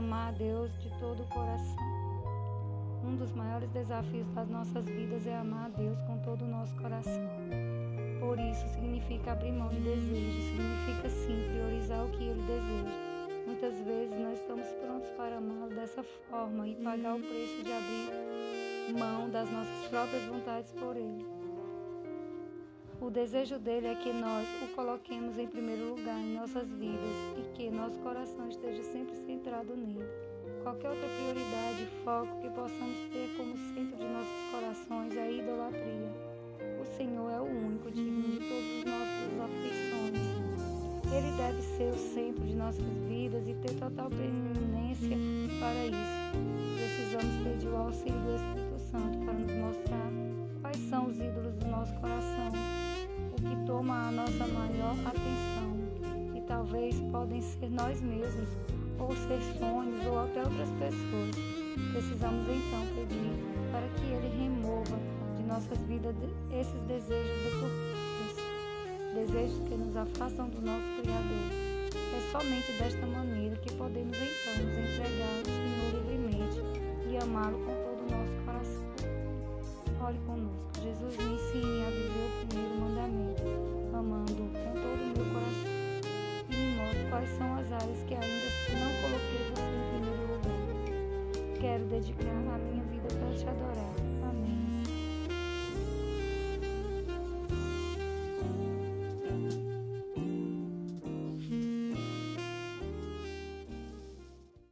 amar a Deus de todo o coração. Um dos maiores desafios das nossas vidas é amar a Deus com todo o nosso coração. Por isso, significa abrir mão de desejos, significa sim priorizar o que Ele deseja. Muitas vezes nós estamos prontos para amá-lo dessa forma e pagar o preço de abrir mão das nossas próprias vontades por Ele. O desejo dele é que nós o coloquemos em primeiro lugar em nossas vidas e que nosso coração esteja sempre centrado nele. Qualquer outra prioridade e foco que possamos ter como centro de nossos corações é a idolatria. O Senhor é o único digno de todas as nossas aflições. Ele deve ser o centro de nossas vidas e ter total preeminência para isso. Precisamos pedir o auxílio do Espírito nossa maior atenção. E talvez podem ser nós mesmos ou ser sonhos ou até outras pessoas. Precisamos então pedir para que Ele remova de nossas vidas esses desejos deturpados, desejos que nos afastam do nosso Criador. É somente desta maneira que podemos então nos entregar ao Senhor livremente e amá-lo com quero dedicar a minha vida para te adorar. Amém.